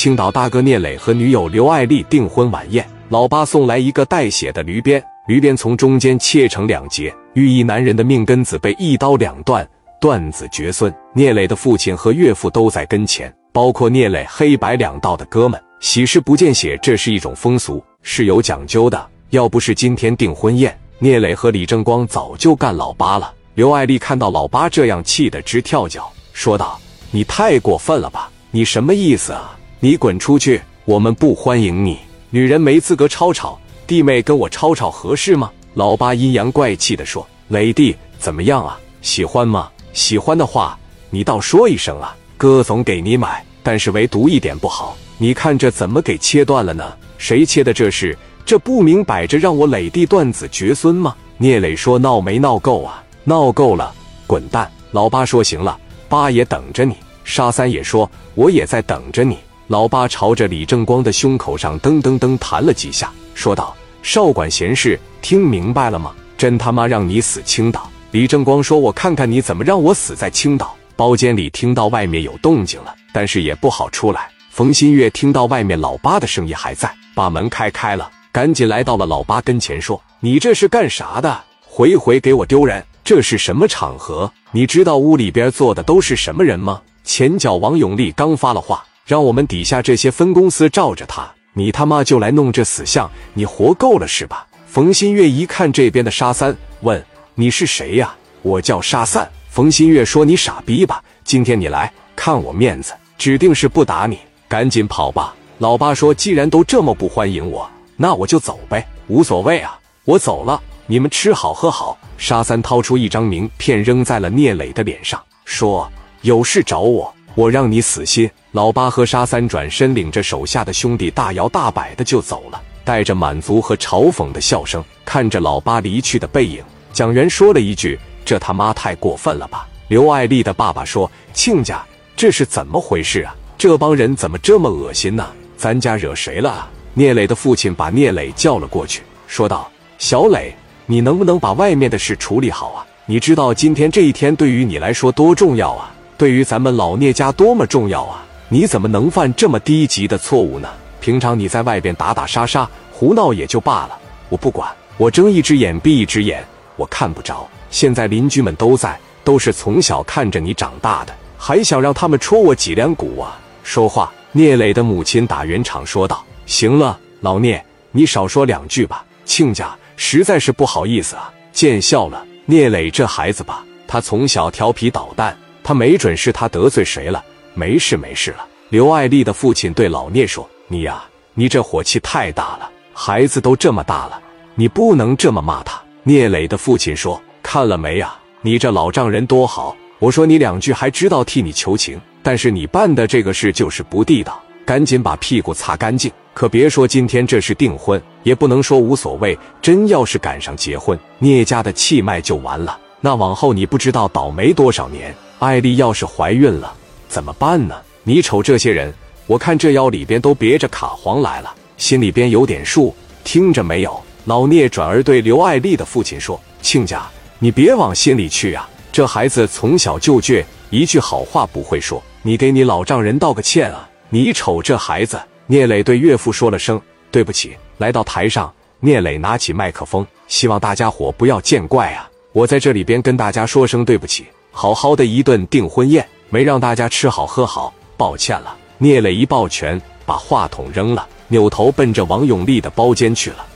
青岛大哥聂磊和女友刘爱丽订婚晚宴，老八送来一个带血的驴鞭，驴鞭从中间切成两截，寓意男人的命根子被一刀两断，断子绝孙。聂磊的父亲和岳父都在跟前，包括聂磊黑白两道的哥们。喜事不见血，这是一种风俗，是有讲究的。要不是今天订婚宴，聂磊和李正光早就干老八了。刘爱丽看到老八这样，气得直跳脚，说道：“你太过分了吧？你什么意思啊？”你滚出去！我们不欢迎你。女人没资格吵吵，弟妹跟我吵吵合适吗？老八阴阳怪气的说：“磊弟怎么样啊？喜欢吗？喜欢的话，你倒说一声啊，哥总给你买。但是唯独一点不好，你看这怎么给切断了呢？谁切的这是？这不明摆着让我磊弟断子绝孙吗？”聂磊说：“闹没闹够啊？闹够了，滚蛋！”老八说：“行了，八爷等着你。”沙三也说：“我也在等着你。”老八朝着李正光的胸口上噔噔噔弹了几下，说道：“少管闲事，听明白了吗？真他妈让你死青岛！”李正光说：“我看看你怎么让我死在青岛。”包间里听到外面有动静了，但是也不好出来。冯新月听到外面老八的声音还在，把门开开了，赶紧来到了老八跟前，说：“你这是干啥的？回回给我丢人！这是什么场合？你知道屋里边坐的都是什么人吗？”前脚王永利刚发了话。让我们底下这些分公司罩着他，你他妈就来弄这死相，你活够了是吧？冯新月一看这边的沙三，问：“你是谁呀？”我叫沙三。冯新月说：“你傻逼吧？今天你来看我面子，指定是不打你，赶紧跑吧。”老八说：“既然都这么不欢迎我，那我就走呗，无所谓啊，我走了，你们吃好喝好。”沙三掏出一张名片扔在了聂磊的脸上，说：“有事找我。”我让你死心！老八和沙三转身，领着手下的兄弟大摇大摆的就走了，带着满足和嘲讽的笑声，看着老八离去的背影。蒋元说了一句：“这他妈太过分了吧！”刘爱丽的爸爸说：“亲家，这是怎么回事啊？这帮人怎么这么恶心呢？咱家惹谁了？”聂磊的父亲把聂磊叫了过去，说道：“小磊，你能不能把外面的事处理好啊？你知道今天这一天对于你来说多重要啊？”对于咱们老聂家多么重要啊！你怎么能犯这么低级的错误呢？平常你在外边打打杀杀、胡闹也就罢了，我不管，我睁一只眼闭一只眼，我看不着。现在邻居们都在，都是从小看着你长大的，还想让他们戳我脊梁骨啊！说话，聂磊的母亲打圆场说道：“行了，老聂，你少说两句吧。亲家实在是不好意思啊，见笑了。聂磊这孩子吧，他从小调皮捣蛋。”他没准是他得罪谁了，没事没事了。刘爱丽的父亲对老聂说：“你呀，你这火气太大了，孩子都这么大了，你不能这么骂他。”聂磊的父亲说：“看了没呀，你这老丈人多好，我说你两句还知道替你求情，但是你办的这个事就是不地道，赶紧把屁股擦干净。可别说今天这是订婚，也不能说无所谓。真要是赶上结婚，聂家的气脉就完了，那往后你不知道倒霉多少年。”艾丽要是怀孕了怎么办呢？你瞅这些人，我看这腰里边都别着卡簧来了，心里边有点数，听着没有？老聂转而对刘爱丽的父亲说：“亲家，你别往心里去啊，这孩子从小就倔，一句好话不会说，你给你老丈人道个歉啊！你瞅这孩子。”聂磊对岳父说了声对不起，来到台上，聂磊拿起麦克风，希望大家伙不要见怪啊！我在这里边跟大家说声对不起。好好的一顿订婚宴，没让大家吃好喝好，抱歉了。聂磊一抱拳，把话筒扔了，扭头奔着王永利的包间去了。